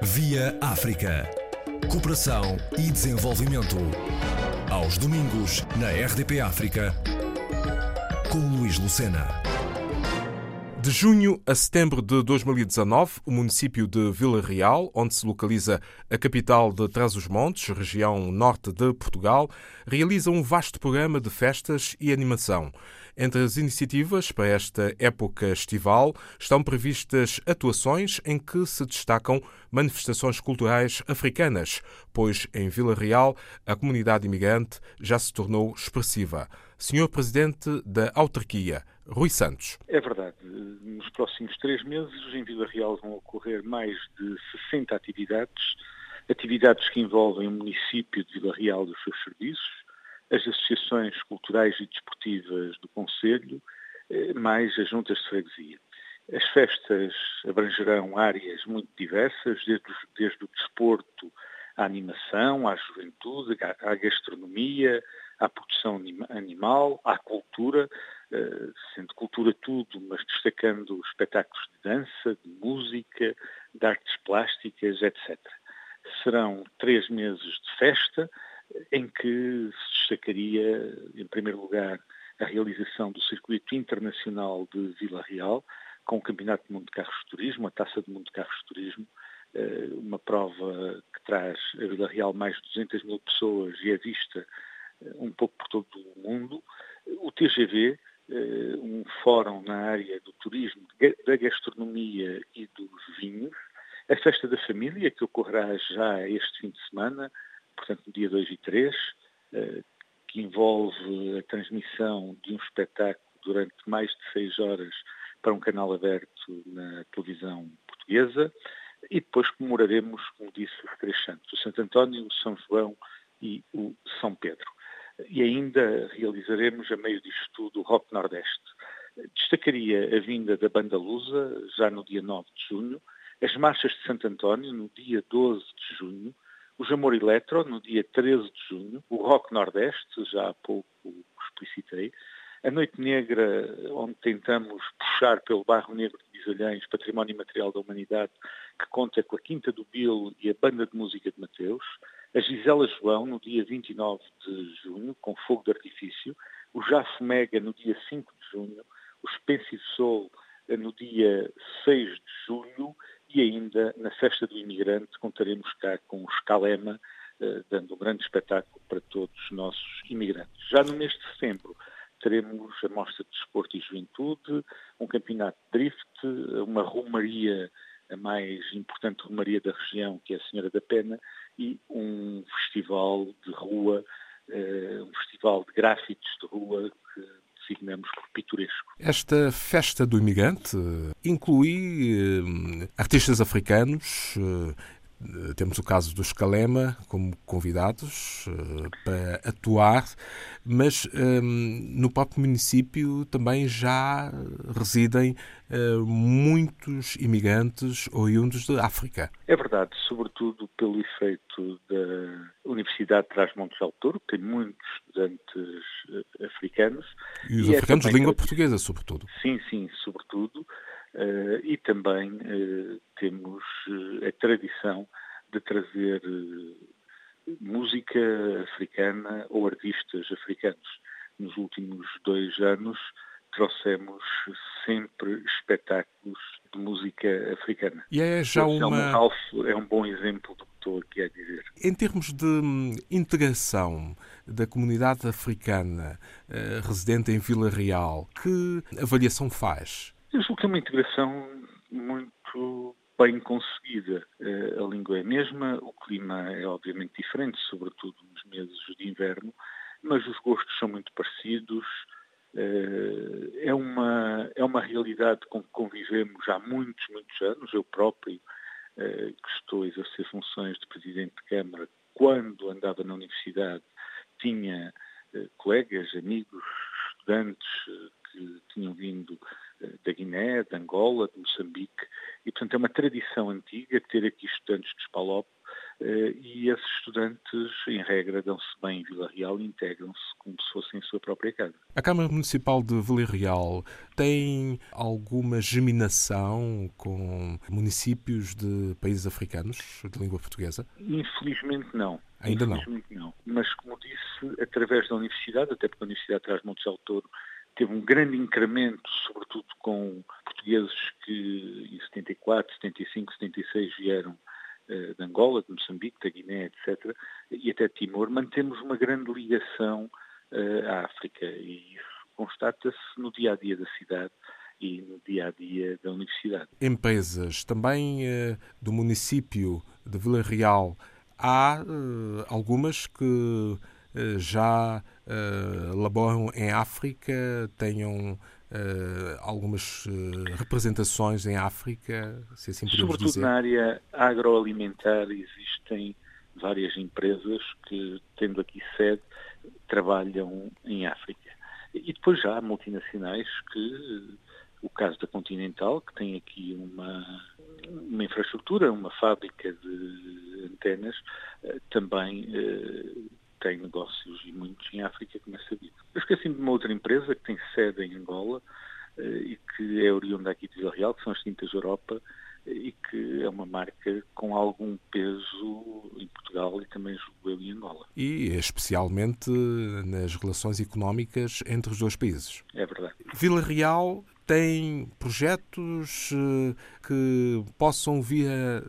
Via África. Cooperação e desenvolvimento. Aos domingos, na RDP África, com Luís Lucena. De junho a setembro de 2019, o município de Vila Real, onde se localiza a capital de Trás-os-Montes, região norte de Portugal, realiza um vasto programa de festas e animação. Entre as iniciativas para esta época estival estão previstas atuações em que se destacam manifestações culturais africanas, pois em Vila Real a comunidade imigrante já se tornou expressiva. Senhor Presidente da Autarquia, Rui Santos. É verdade. Nos próximos três meses em Vila Real vão ocorrer mais de 60 atividades, atividades que envolvem o município de Vila Real e os seus serviços, as associações culturais e desportivas do Conselho, eh, mais as juntas de freguesia. As festas abrangerão áreas muito diversas, desde, desde o desporto à animação, à juventude, à, gastronomia, à produção animal, à cultura, eh, sendo cultura tudo, mas destacando espetáculos de dança, de música, de artes plásticas, etc. Serão três meses de festa, em que se destacaria, em primeiro lugar, a realização do Circuito Internacional de Vila Real, com o Campeonato do Mundo de Carros de Turismo, a Taça do Mundo de Carros de Turismo, eh, uma prova que traz a Vila Real mais de 200 mil pessoas e é vista eh, um pouco por todo o mundo. O TGV, eh, um fórum na área do turismo, da gastronomia e dos vinhos. A Festa da Família, que ocorrerá já este fim de semana, portanto, no dia 2 e 3, eh, que envolve a transmissão de um espetáculo durante mais de seis horas para um canal aberto na televisão portuguesa. E depois comemoraremos, como disse, os três santos, o Santo António, o São João e o São Pedro. E ainda realizaremos, a meio disto tudo, o Rock Nordeste. Destacaria a vinda da Banda Lusa, já no dia 9 de junho, as marchas de Santo António, no dia 12 de junho, o Jamor Eletro, no dia 13 de junho, o Rock Nordeste, já há pouco explicitei, a Noite Negra, onde tentamos puxar pelo Barro Negro de Bisalhães, Património Material da Humanidade, que conta com a Quinta do Bilo e a Banda de Música de Mateus, a Gisela João, no dia 29 de junho, com fogo de artifício, o Jafo Mega, no dia 5 de junho, o Spencer Soul, no dia 6 de julho, e ainda na Festa do Imigrante contaremos cá com o Escalema, eh, dando um grande espetáculo para todos os nossos imigrantes. Já no mês de setembro teremos a Mostra de Desporto e Juventude, um campeonato de drift, uma romaria, a mais importante romaria da região, que é a Senhora da Pena, e um festival de rua, eh, um festival de gráfitos de rua que designamos por pitoresco. Esta festa do imigrante inclui eh, artistas africanos, eh, temos o caso do Escalema como convidados uh, para atuar, mas um, no próprio município também já residem uh, muitos imigrantes oriundos da África. É verdade, sobretudo pelo efeito da Universidade de Trás-Montes Alto que tem muitos estudantes africanos. E os e é africanos é de língua portuguesa, sobretudo. Sim, sim, sobretudo. Uh, e também uh, temos uh, a tradição de trazer música africana ou artistas africanos. Nos últimos dois anos trouxemos sempre espetáculos de música africana. E é já uma... Alfa é um bom exemplo do que estou aqui a dizer. Em termos de hum, integração da comunidade africana residente em Vila Real, que avaliação faz? Eu julgo que é uma integração muito bem conseguida. Eh, a língua é a mesma, o clima é obviamente diferente, sobretudo nos meses de inverno, mas os gostos são muito parecidos. Eh, é uma, é uma realidade com que convivemos há muitos, muitos anos. Eu próprio, eh, que estou a exercer funções de Presidente de Câmara, quando andava na universidade, tinha colegas, amigos, estudantes que tinham vindo da Guiné, de Angola, de Moçambique, e portanto é uma tradição antiga ter aqui estudantes de Spalop eh, e esses estudantes, em regra, dão-se bem em Vila Real e integram-se como se fossem em sua própria casa. A Câmara Municipal de Vila Real tem alguma geminação com municípios de países africanos de língua portuguesa? Infelizmente não. Ainda Infelizmente não. não. Mas, como disse, através da universidade, até porque a Universidade traz Montes Alto teve um grande incremento, sobretudo com portugueses que em 74, 75, 76 vieram de Angola, de Moçambique, da Guiné, etc., e até Timor, mantemos uma grande ligação uh, à África e isso constata-se no dia a dia da cidade e no dia a dia da universidade. Empresas também uh, do município de Vila Real há algumas que já laboram em África, tenham uh, algumas uh, representações em África, se assim podemos Sobretudo dizer. na área agroalimentar existem várias empresas que, tendo aqui sede, trabalham em África. E depois já há multinacionais que, o caso da Continental, que tem aqui uma, uma infraestrutura, uma fábrica de antenas, também tem negócios e muitos em África, como é sabido. Eu esqueci-me de uma outra empresa que tem sede em Angola eh, e que é oriunda aqui de Vila Real, que são as Tintas Europa, eh, e que é uma marca com algum peso em Portugal e também julgo em Angola. E especialmente nas relações económicas entre os dois países. É verdade. Vila Real tem projetos eh, que possam vir a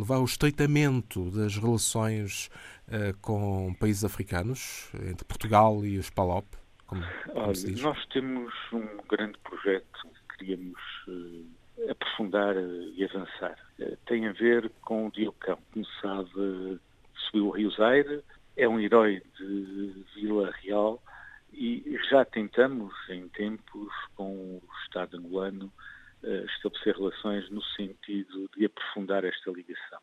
levar ao estreitamento das relações uh, com países africanos, entre Portugal e os PALOP? Como, como Olha, nós temos um grande projeto que queríamos uh, aprofundar uh, e avançar. tem a ver com o Diocão. Como sabe, subiu o Rio Zaire, é um herói de Vila Real e já tentamos, em tempos, com o Estado angolano, estabelecer relações no sentido de aprofundar esta ligação.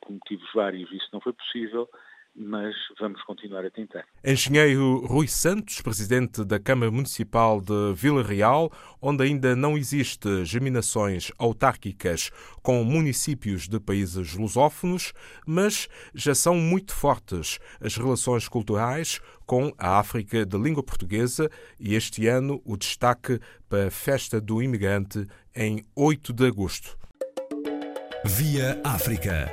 Por motivos vários isso não foi possível, mas vamos continuar a tentar. Engenheiro Rui Santos, presidente da Câmara Municipal de Vila Real, onde ainda não existe germinações autárquicas com municípios de países lusófonos, mas já são muito fortes as relações culturais com a África de língua portuguesa e este ano o destaque para a Festa do Imigrante em 8 de agosto. Via África